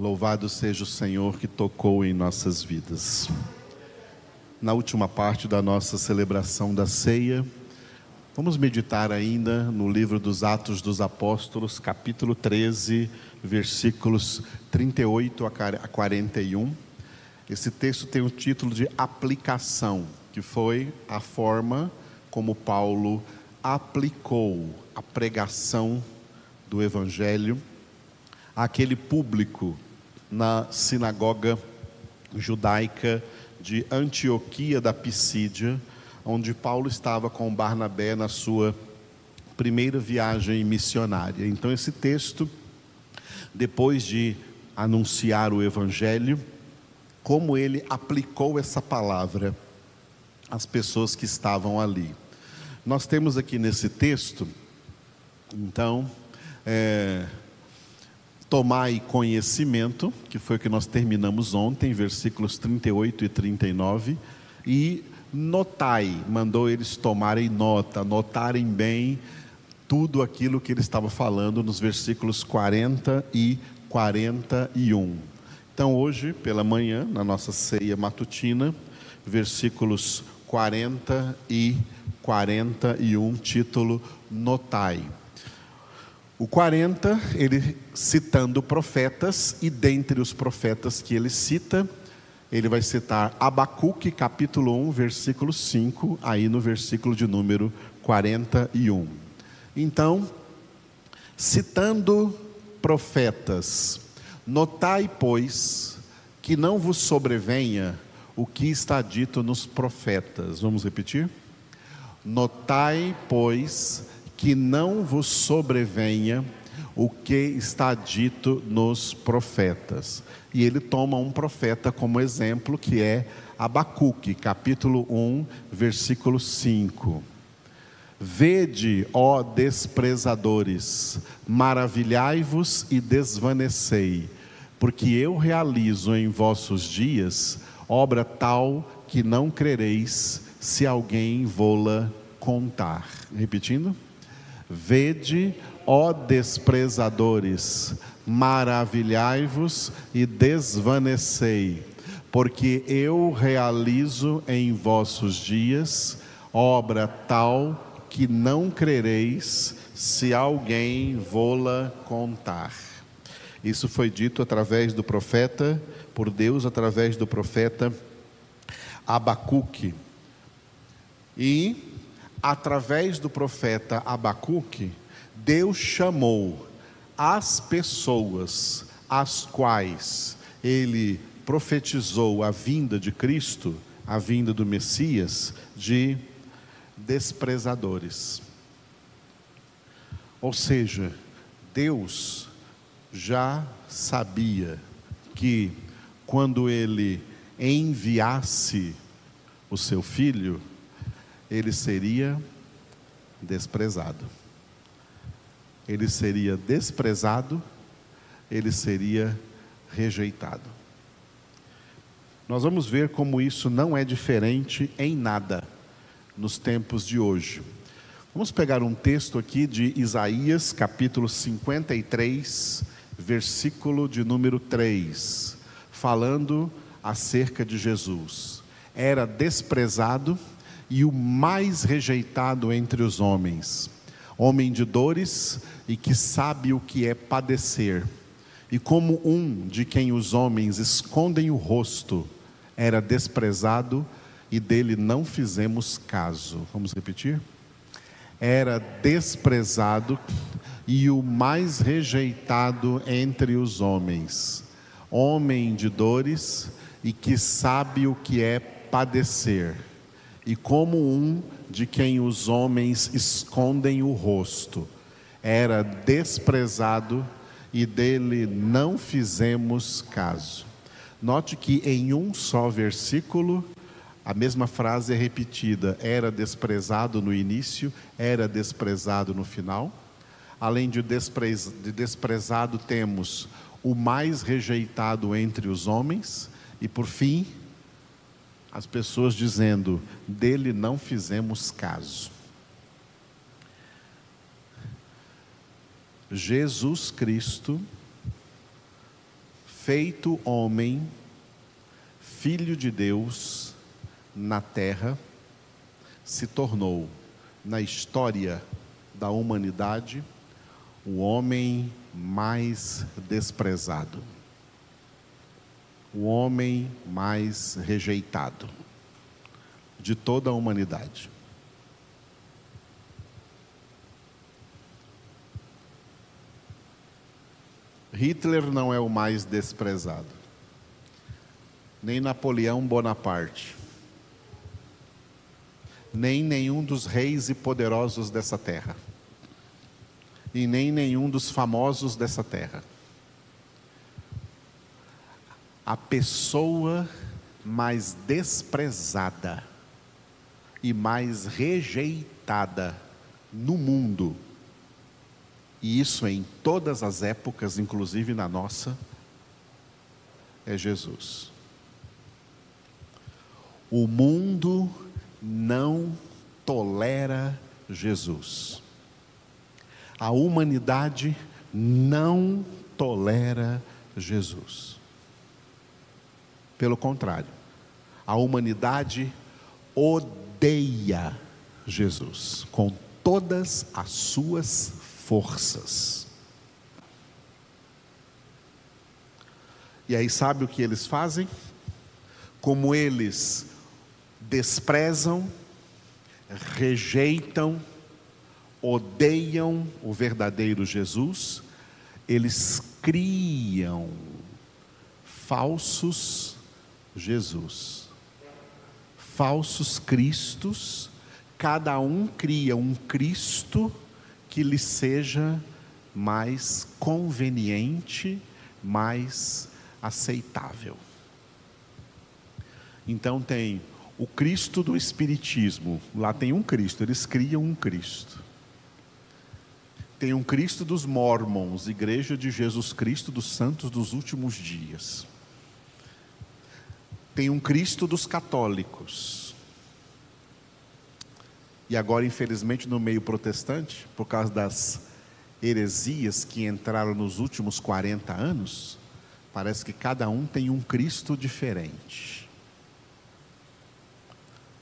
Louvado seja o Senhor que tocou em nossas vidas. Na última parte da nossa celebração da ceia, vamos meditar ainda no livro dos Atos dos Apóstolos, capítulo 13, versículos 38 a 41. Esse texto tem o título de aplicação, que foi a forma como Paulo aplicou a pregação do Evangelho àquele público na sinagoga judaica de Antioquia da Pisídia, onde Paulo estava com Barnabé na sua primeira viagem missionária. Então, esse texto, depois de anunciar o Evangelho, como ele aplicou essa palavra às pessoas que estavam ali. Nós temos aqui nesse texto, então, é, Tomai conhecimento, que foi o que nós terminamos ontem, versículos 38 e 39, e notai, mandou eles tomarem nota, notarem bem tudo aquilo que ele estava falando nos versículos 40 e 41. Então, hoje, pela manhã, na nossa ceia matutina, versículos 40 e 41, título Notai. O 40, ele citando profetas, e dentre os profetas que ele cita, ele vai citar Abacuque, capítulo 1, versículo 5, aí no versículo de número 41. Então, citando profetas, notai, pois, que não vos sobrevenha o que está dito nos profetas. Vamos repetir? Notai, pois, que não vos sobrevenha o que está dito nos profetas. E ele toma um profeta como exemplo, que é Abacuque, capítulo 1, versículo 5. Vede, ó desprezadores, maravilhai-vos e desvanecei, porque eu realizo em vossos dias obra tal que não crereis, se alguém vô-la contar. Repetindo. Vede, ó desprezadores, maravilhai-vos e desvanecei, porque eu realizo em vossos dias obra tal que não crereis se alguém vô-la contar. Isso foi dito através do profeta, por Deus, através do profeta Abacuque. E através do profeta Abacuque, Deus chamou as pessoas às quais ele profetizou a vinda de Cristo, a vinda do Messias, de desprezadores. Ou seja, Deus já sabia que quando ele enviasse o seu filho, ele seria desprezado. Ele seria desprezado, ele seria rejeitado. Nós vamos ver como isso não é diferente em nada nos tempos de hoje. Vamos pegar um texto aqui de Isaías, capítulo 53, versículo de número 3, falando acerca de Jesus. Era desprezado, e o mais rejeitado entre os homens, homem de dores e que sabe o que é padecer. E como um de quem os homens escondem o rosto, era desprezado e dele não fizemos caso. Vamos repetir? Era desprezado e o mais rejeitado entre os homens, homem de dores e que sabe o que é padecer e como um de quem os homens escondem o rosto. Era desprezado e dele não fizemos caso. Note que em um só versículo, a mesma frase é repetida: era desprezado no início, era desprezado no final. Além de, desprez, de desprezado, temos o mais rejeitado entre os homens, e por fim, as pessoas dizendo: dele não fizemos caso. Jesus Cristo feito homem, filho de Deus na terra, se tornou, na história da humanidade, o homem mais desprezado, o homem mais rejeitado de toda a humanidade. Hitler não é o mais desprezado, nem Napoleão Bonaparte, nem nenhum dos reis e poderosos dessa terra, e nem nenhum dos famosos dessa terra. A pessoa mais desprezada e mais rejeitada no mundo e isso em todas as épocas, inclusive na nossa, é Jesus. O mundo não tolera Jesus. A humanidade não tolera Jesus. Pelo contrário, a humanidade odeia Jesus com todas as suas forças. E aí, sabe o que eles fazem? Como eles desprezam, rejeitam, odeiam o verdadeiro Jesus, eles criam falsos Jesus, falsos Cristos, cada um cria um Cristo que lhe seja mais conveniente, mais aceitável. Então tem o Cristo do Espiritismo, lá tem um Cristo, eles criam um Cristo. Tem um Cristo dos Mormons, Igreja de Jesus Cristo dos Santos dos Últimos Dias. Tem um Cristo dos Católicos e agora, infelizmente, no meio protestante, por causa das heresias que entraram nos últimos 40 anos, parece que cada um tem um Cristo diferente.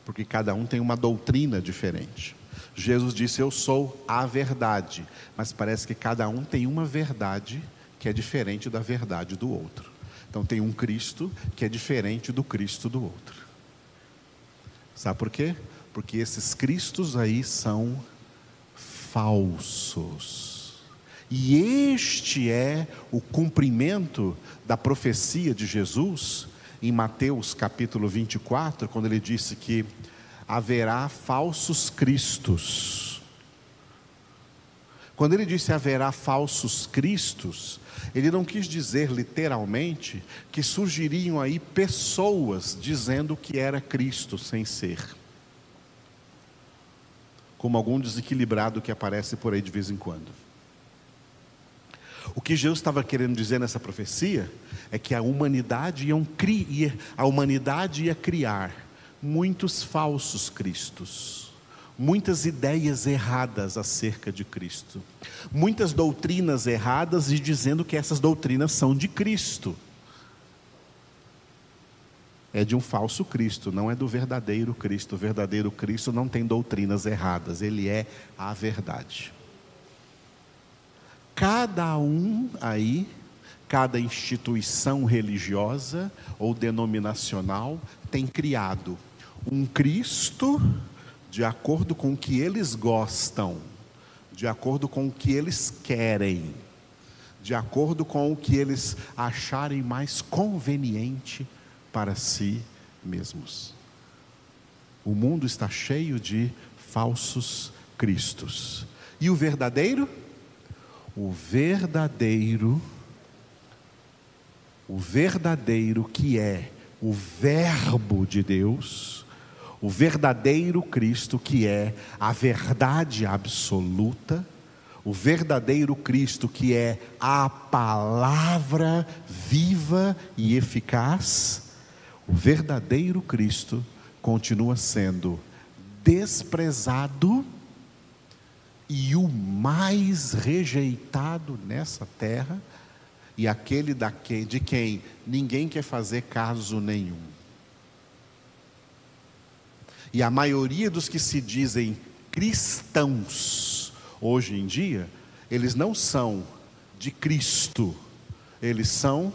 Porque cada um tem uma doutrina diferente. Jesus disse: Eu sou a verdade. Mas parece que cada um tem uma verdade que é diferente da verdade do outro. Então tem um Cristo que é diferente do Cristo do outro. Sabe por quê? porque esses cristos aí são falsos. E este é o cumprimento da profecia de Jesus em Mateus capítulo 24, quando ele disse que haverá falsos cristos. Quando ele disse haverá falsos cristos, ele não quis dizer literalmente que surgiriam aí pessoas dizendo que era Cristo sem ser como algum desequilibrado que aparece por aí de vez em quando. O que Jesus estava querendo dizer nessa profecia é que a humanidade ia, a humanidade ia criar muitos falsos cristos, muitas ideias erradas acerca de Cristo, muitas doutrinas erradas e dizendo que essas doutrinas são de Cristo é de um falso Cristo, não é do verdadeiro Cristo. O verdadeiro Cristo não tem doutrinas erradas, ele é a verdade. Cada um aí, cada instituição religiosa ou denominacional tem criado um Cristo de acordo com o que eles gostam, de acordo com o que eles querem, de acordo com o que eles acharem mais conveniente para si mesmos. O mundo está cheio de falsos cristos. E o verdadeiro? O verdadeiro, o verdadeiro que é o Verbo de Deus, o verdadeiro Cristo que é a verdade absoluta, o verdadeiro Cristo que é a palavra viva e eficaz, o verdadeiro Cristo continua sendo desprezado e o mais rejeitado nessa terra, e aquele de quem ninguém quer fazer caso nenhum. E a maioria dos que se dizem cristãos hoje em dia, eles não são de Cristo, eles são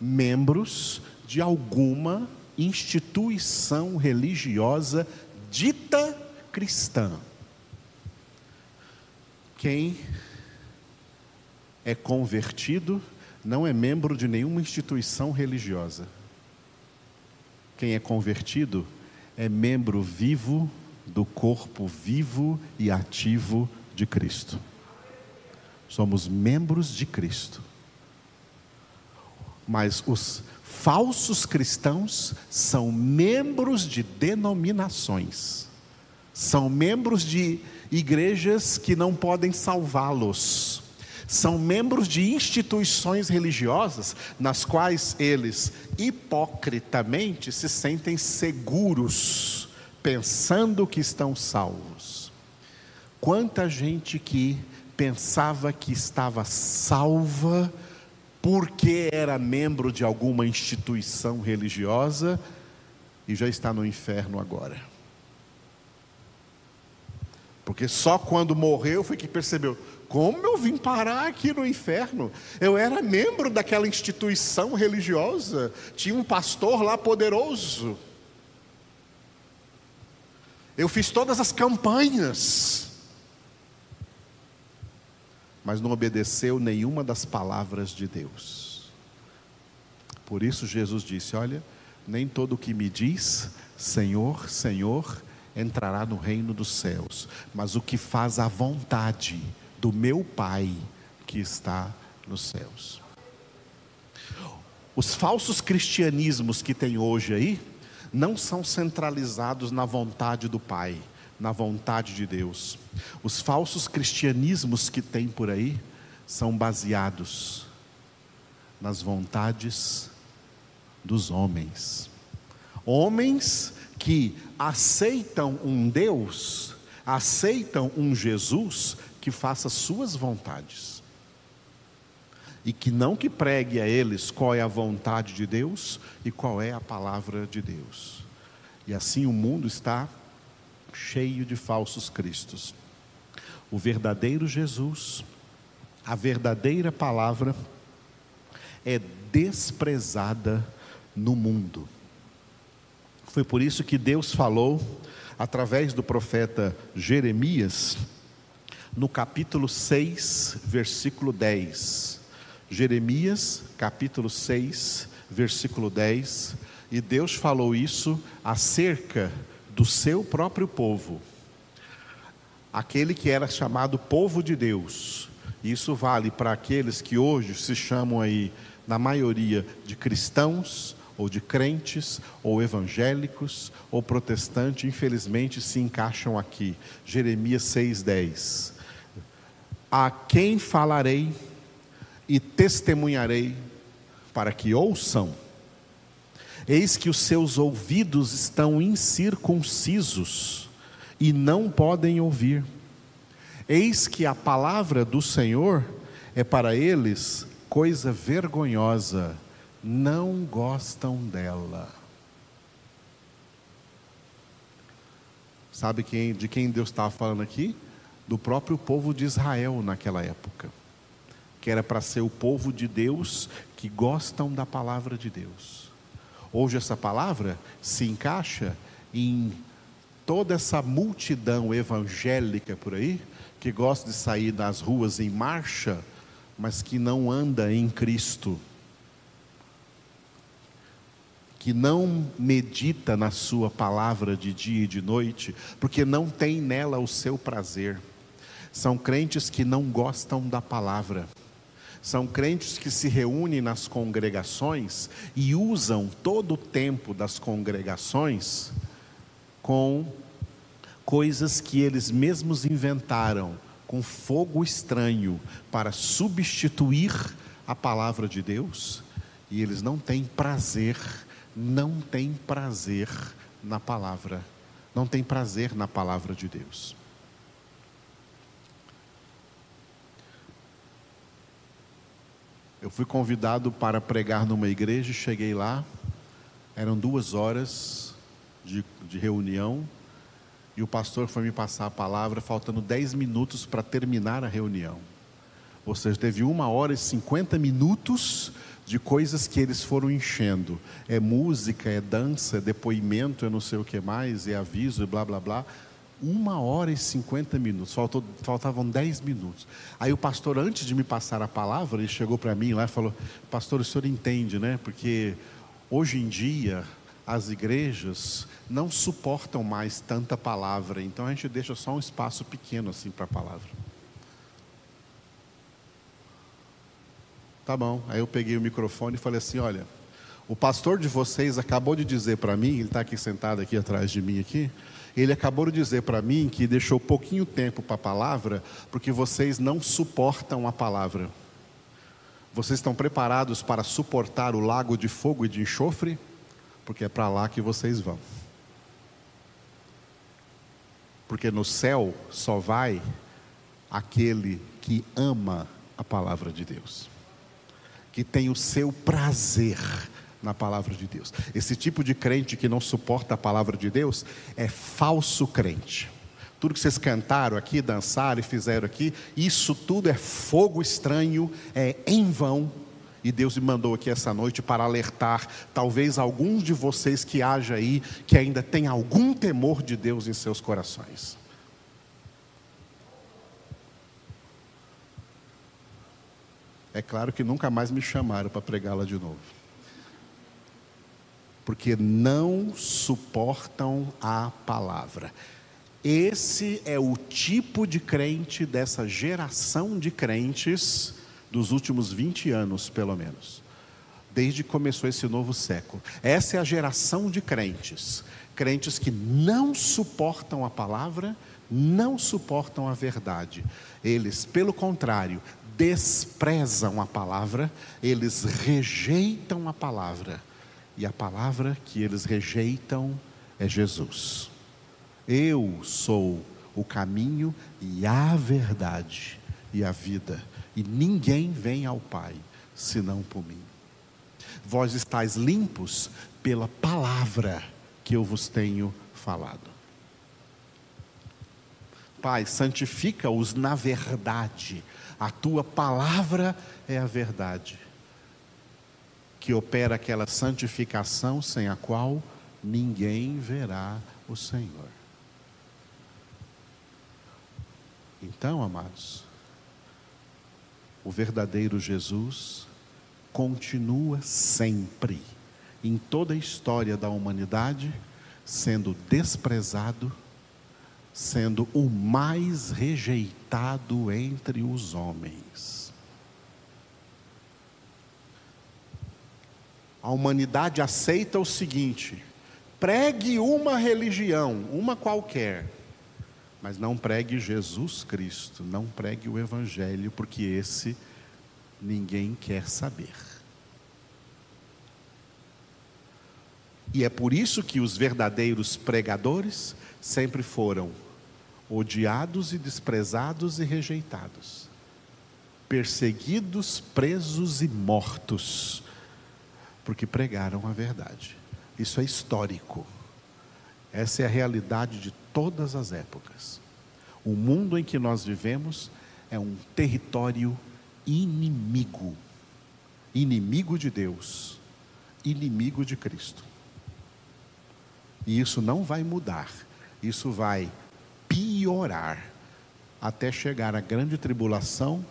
membros de alguma instituição religiosa dita cristã. Quem é convertido não é membro de nenhuma instituição religiosa. Quem é convertido é membro vivo do corpo vivo e ativo de Cristo. Somos membros de Cristo. Mas os falsos cristãos são membros de denominações, são membros de igrejas que não podem salvá-los, são membros de instituições religiosas nas quais eles hipocritamente se sentem seguros, pensando que estão salvos. Quanta gente que pensava que estava salva porque era membro de alguma instituição religiosa e já está no inferno agora. Porque só quando morreu foi que percebeu: como eu vim parar aqui no inferno? Eu era membro daquela instituição religiosa, tinha um pastor lá poderoso. Eu fiz todas as campanhas, mas não obedeceu nenhuma das palavras de Deus. Por isso Jesus disse: Olha, nem todo o que me diz Senhor, Senhor, entrará no reino dos céus, mas o que faz a vontade do meu Pai que está nos céus. Os falsos cristianismos que tem hoje aí não são centralizados na vontade do Pai, na vontade de Deus. Os falsos cristianismos que tem por aí são baseados nas vontades dos homens. Homens que aceitam um Deus, aceitam um Jesus que faça suas vontades. E que não que pregue a eles qual é a vontade de Deus e qual é a palavra de Deus. E assim o mundo está cheio de falsos cristos. O verdadeiro Jesus, a verdadeira palavra é desprezada no mundo. Foi por isso que Deus falou através do profeta Jeremias no capítulo 6, versículo 10. Jeremias, capítulo 6, versículo 10. E Deus falou isso acerca do seu próprio povo, aquele que era chamado povo de Deus. Isso vale para aqueles que hoje se chamam aí, na maioria, de cristãos, ou de crentes, ou evangélicos, ou protestantes, infelizmente se encaixam aqui. Jeremias 6,10 a quem falarei e testemunharei para que ouçam. Eis que os seus ouvidos estão incircuncisos e não podem ouvir. Eis que a palavra do Senhor é para eles coisa vergonhosa, não gostam dela. Sabe quem, de quem Deus estava falando aqui? Do próprio povo de Israel naquela época, que era para ser o povo de Deus que gostam da palavra de Deus. Hoje essa palavra se encaixa em toda essa multidão evangélica por aí, que gosta de sair das ruas em marcha, mas que não anda em Cristo, que não medita na Sua palavra de dia e de noite, porque não tem nela o seu prazer. São crentes que não gostam da palavra. São crentes que se reúnem nas congregações e usam todo o tempo das congregações com coisas que eles mesmos inventaram, com fogo estranho, para substituir a palavra de Deus, e eles não têm prazer, não têm prazer na palavra, não têm prazer na palavra de Deus. Eu fui convidado para pregar numa igreja, cheguei lá, eram duas horas de, de reunião, e o pastor foi me passar a palavra, faltando dez minutos para terminar a reunião. Ou seja, teve uma hora e cinquenta minutos de coisas que eles foram enchendo. É música, é dança, é depoimento, é não sei o que mais, é aviso, e blá blá blá. Uma hora e cinquenta minutos, Faltou, faltavam dez minutos. Aí o pastor, antes de me passar a palavra, ele chegou para mim lá e falou: Pastor, o senhor entende, né? Porque hoje em dia as igrejas não suportam mais tanta palavra, então a gente deixa só um espaço pequeno assim para a palavra. Tá bom. Aí eu peguei o microfone e falei assim: olha, o pastor de vocês acabou de dizer para mim, ele está aqui sentado aqui atrás de mim aqui, ele acabou de dizer para mim que deixou pouquinho tempo para a palavra, porque vocês não suportam a palavra. Vocês estão preparados para suportar o lago de fogo e de enxofre? Porque é para lá que vocês vão. Porque no céu só vai aquele que ama a palavra de Deus que tem o seu prazer na palavra de Deus. Esse tipo de crente que não suporta a palavra de Deus é falso crente. Tudo que vocês cantaram aqui, dançaram e fizeram aqui, isso tudo é fogo estranho, é em vão. E Deus me mandou aqui essa noite para alertar, talvez alguns de vocês que haja aí, que ainda tem algum temor de Deus em seus corações. É claro que nunca mais me chamaram para pregá-la de novo. Porque não suportam a palavra. Esse é o tipo de crente dessa geração de crentes dos últimos 20 anos, pelo menos. Desde que começou esse novo século. Essa é a geração de crentes. Crentes que não suportam a palavra, não suportam a verdade. Eles, pelo contrário, desprezam a palavra, eles rejeitam a palavra. E a palavra que eles rejeitam é Jesus. Eu sou o caminho e a verdade e a vida, e ninguém vem ao Pai senão por mim. Vós estáis limpos pela palavra que eu vos tenho falado. Pai, santifica-os na verdade a tua palavra é a verdade, que opera aquela santificação sem a qual ninguém verá o Senhor. Então, amados, o verdadeiro Jesus continua sempre, em toda a história da humanidade, sendo desprezado sendo o mais rejeitado entre os homens. A humanidade aceita o seguinte: pregue uma religião, uma qualquer, mas não pregue Jesus Cristo, não pregue o Evangelho, porque esse ninguém quer saber. E é por isso que os verdadeiros pregadores sempre foram odiados e desprezados e rejeitados, perseguidos, presos e mortos, porque pregaram a verdade. Isso é histórico. Essa é a realidade de todas as épocas. O mundo em que nós vivemos é um território inimigo inimigo de Deus, inimigo de Cristo. E isso não vai mudar, isso vai piorar até chegar a grande tribulação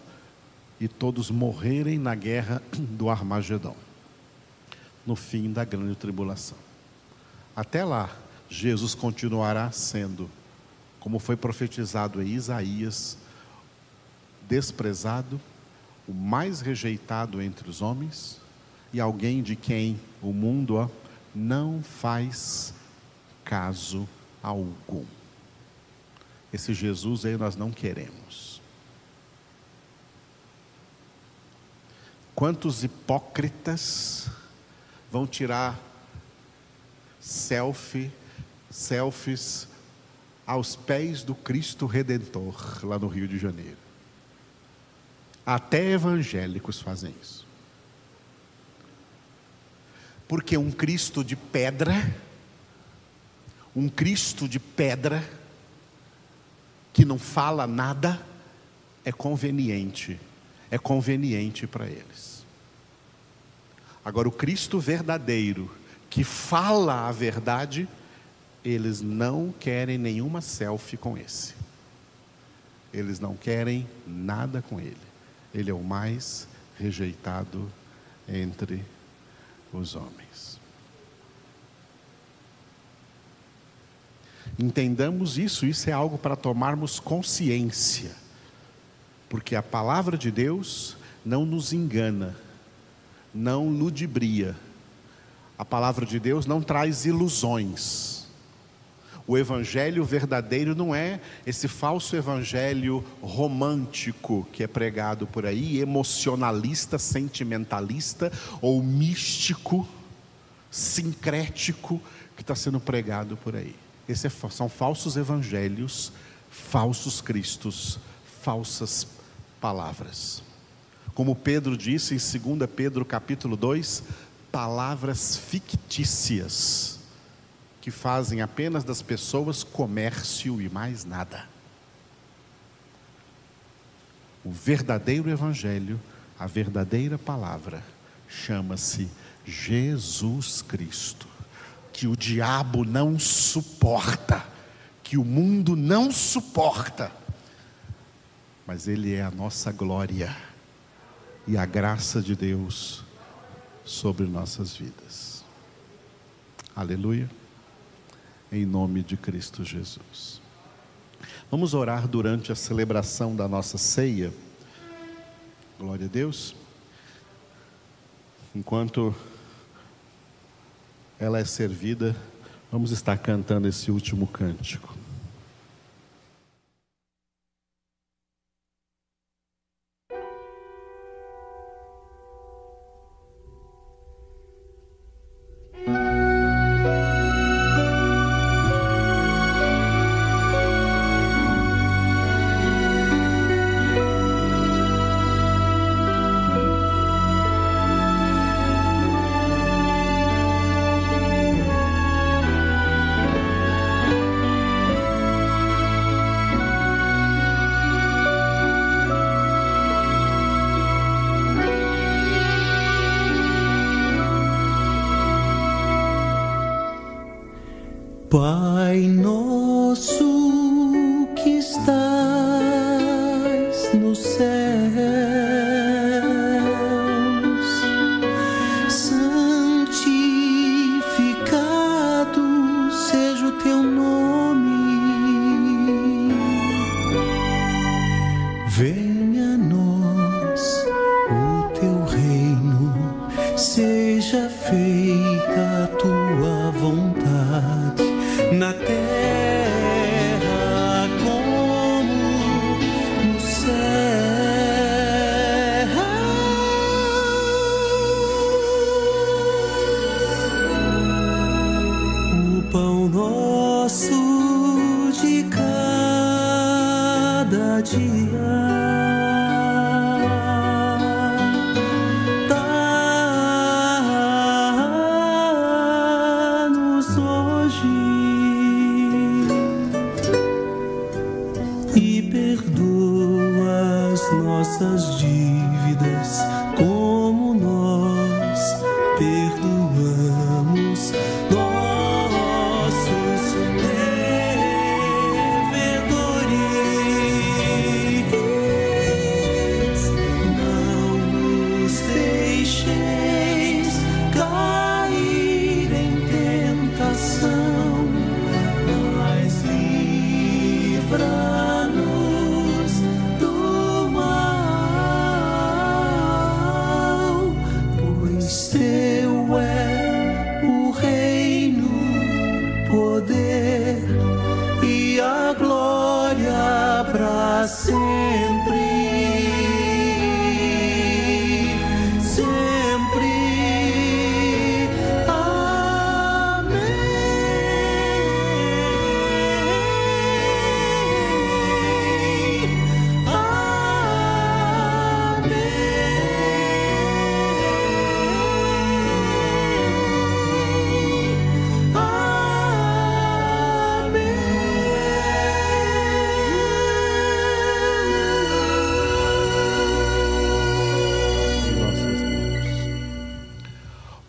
e todos morrerem na guerra do Armagedon, no fim da grande tribulação. Até lá, Jesus continuará sendo, como foi profetizado em Isaías, desprezado, o mais rejeitado entre os homens e alguém de quem o mundo ó, não faz caso algum. Esse Jesus aí nós não queremos. Quantos hipócritas vão tirar selfie, selfies aos pés do Cristo Redentor lá no Rio de Janeiro? Até evangélicos fazem isso. Porque um Cristo de pedra, um Cristo de pedra, que não fala nada, é conveniente, é conveniente para eles. Agora, o Cristo verdadeiro, que fala a verdade, eles não querem nenhuma selfie com esse. Eles não querem nada com ele. Ele é o mais rejeitado entre os homens. Entendamos isso, isso é algo para tomarmos consciência, porque a palavra de Deus não nos engana, não ludibria, a palavra de Deus não traz ilusões. O evangelho verdadeiro não é esse falso evangelho romântico que é pregado por aí, emocionalista, sentimentalista ou místico, sincrético que está sendo pregado por aí. Esses é são falsos evangelhos, falsos cristos, falsas palavras. Como Pedro disse em 2 Pedro capítulo 2, palavras fictícias que fazem apenas das pessoas comércio e mais nada. O verdadeiro Evangelho, a verdadeira palavra, chama-se Jesus Cristo, que o diabo não suporta, que o mundo não suporta, mas Ele é a nossa glória e a graça de Deus sobre nossas vidas. Aleluia em nome de Cristo Jesus. Vamos orar durante a celebração da nossa ceia. Glória a Deus. Enquanto ela é servida, vamos estar cantando esse último cântico. No céus,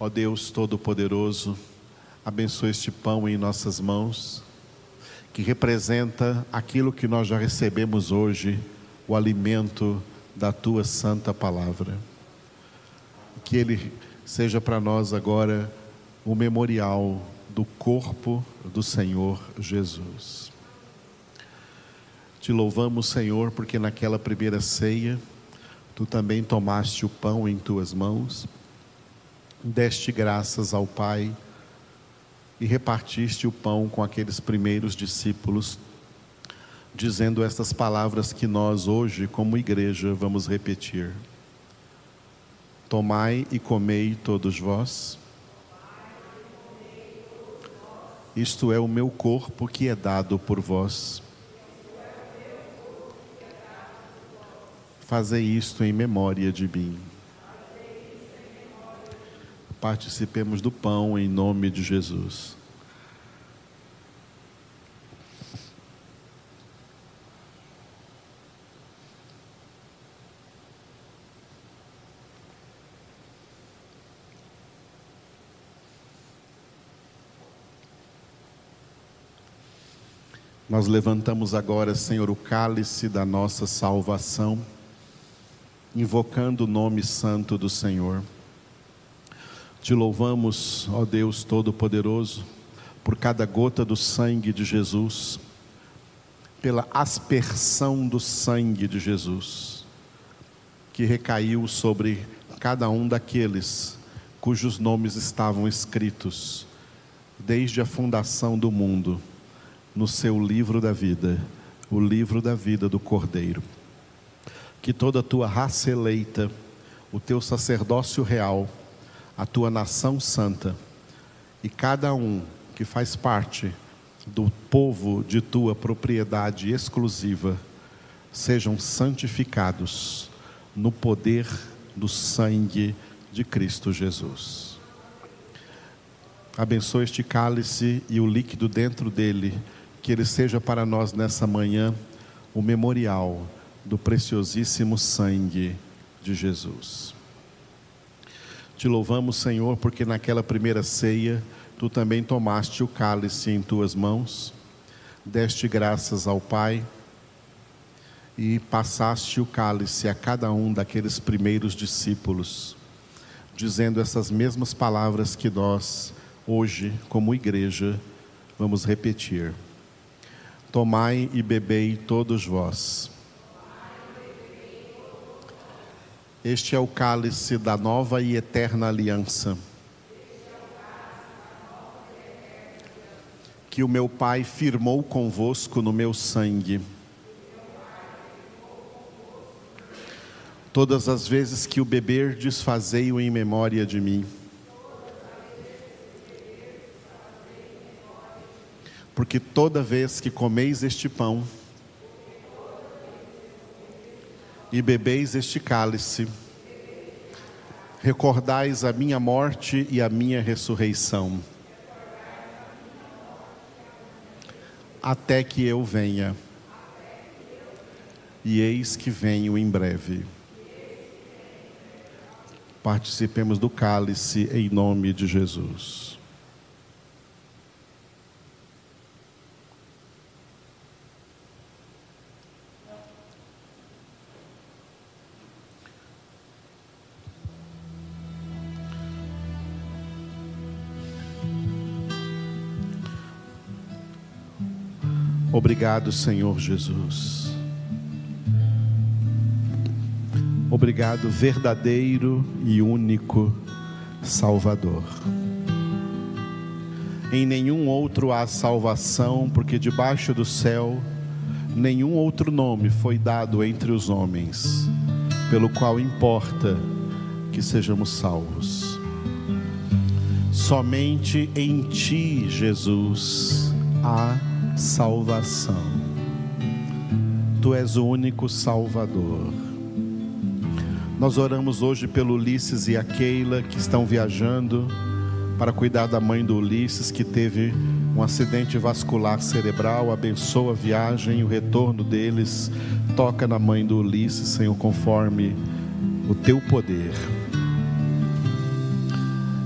Ó Deus Todo-Poderoso, abençoe este pão em nossas mãos, que representa aquilo que nós já recebemos hoje, o alimento da tua santa palavra. Que ele seja para nós agora o memorial do corpo do Senhor Jesus. Te louvamos, Senhor, porque naquela primeira ceia, tu também tomaste o pão em tuas mãos, deste graças ao Pai e repartiste o pão com aqueles primeiros discípulos, dizendo estas palavras que nós hoje, como igreja, vamos repetir. Tomai e comei todos vós. Isto é o meu corpo que é dado por vós. Fazei isto em memória de mim. Participemos do pão em nome de Jesus. Nós levantamos agora, Senhor, o cálice da nossa salvação, invocando o nome santo do Senhor. Te louvamos, ó Deus Todo-Poderoso, por cada gota do sangue de Jesus, pela aspersão do sangue de Jesus, que recaiu sobre cada um daqueles cujos nomes estavam escritos desde a fundação do mundo no seu livro da vida, o livro da vida do Cordeiro. Que toda a tua raça eleita, o teu sacerdócio real, a tua nação santa e cada um que faz parte do povo de tua propriedade exclusiva sejam santificados no poder do sangue de Cristo Jesus. Abençoe este cálice e o líquido dentro dele que ele seja para nós nessa manhã o memorial do preciosíssimo sangue de Jesus. Te louvamos, Senhor, porque naquela primeira ceia tu também tomaste o cálice em tuas mãos, deste graças ao Pai e passaste o cálice a cada um daqueles primeiros discípulos, dizendo essas mesmas palavras que nós, hoje, como igreja, vamos repetir. Tomai e bebei todos vós. Este é o cálice da nova e eterna aliança. Que o meu Pai firmou convosco no meu sangue. Todas as vezes que o beber, desfazei-o em memória de mim. porque toda vez que comeis este pão e bebeis este cálice, recordais a minha morte e a minha ressurreição, até que eu venha. E eis que venho em breve. Participemos do cálice em nome de Jesus. Obrigado, Senhor Jesus. Obrigado, verdadeiro e único Salvador. Em nenhum outro há salvação, porque debaixo do céu nenhum outro nome foi dado entre os homens, pelo qual importa que sejamos salvos. Somente em Ti, Jesus, há salvação. Tu és o único Salvador. Nós oramos hoje pelo Ulisses e a Keila que estão viajando para cuidar da mãe do Ulisses que teve um acidente vascular cerebral. Abençoa a viagem e o retorno deles. Toca na mãe do Ulisses, Senhor, conforme o teu poder.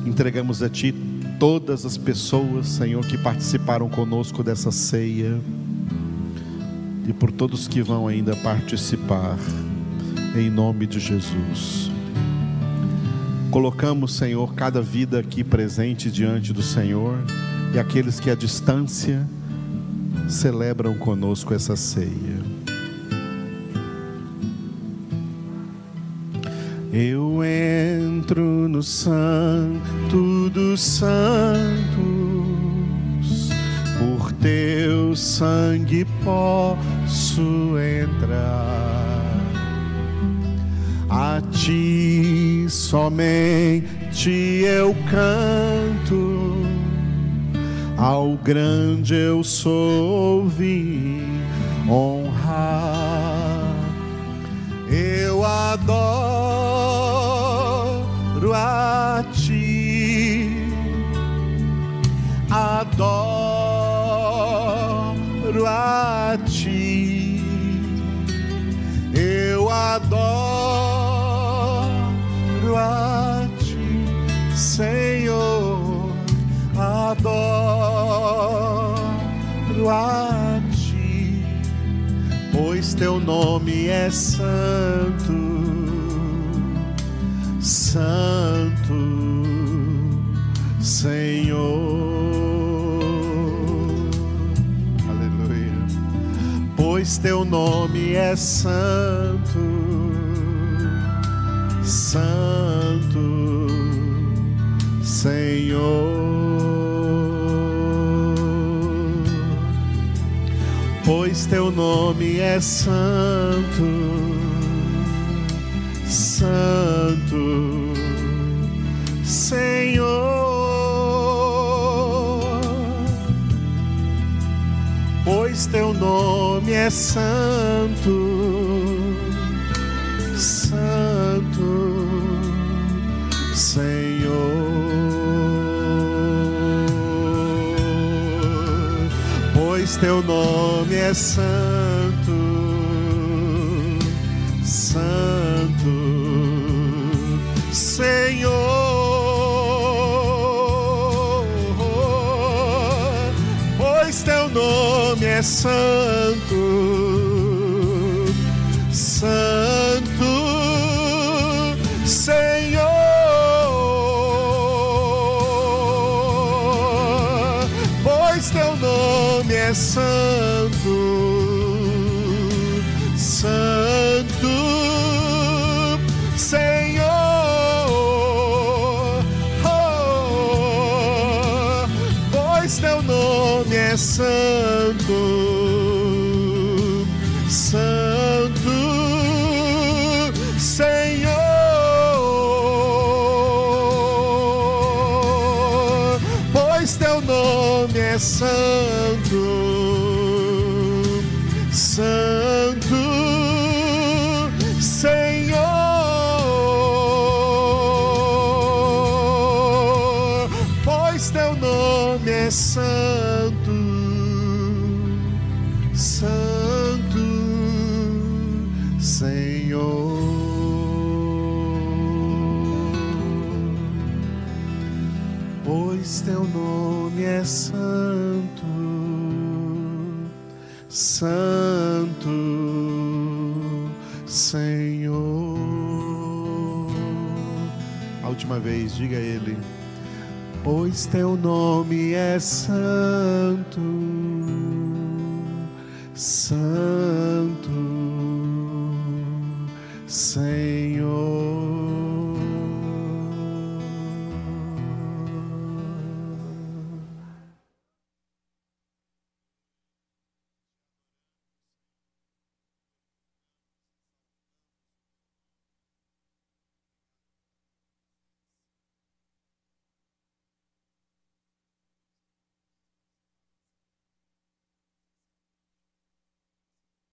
Entregamos a Ti todas as pessoas, Senhor, que participaram conosco dessa ceia e por todos que vão ainda participar, em nome de Jesus. Colocamos, Senhor, cada vida aqui presente diante do Senhor e aqueles que à distância celebram conosco essa ceia. Eu entro no santo dos santos, por teu sangue posso entrar. A ti somente eu canto, ao grande eu sou honrar. Eu adoro adoro a ti, Senhor, adoro a ti, pois teu nome é santo, santo, Senhor. Aleluia. Pois teu nome é santo, santo, Senhor. Pois teu nome é santo, santo, Senhor. Pois teu nome é santo, teu nome é santo, santo, Senhor. Pois teu nome é santo, santo, nome santo, santo, Senhor. Pois teu nome é santo, santo, Senhor. A última vez, diga a ele. Pois teu nome é santo, santo, Senhor.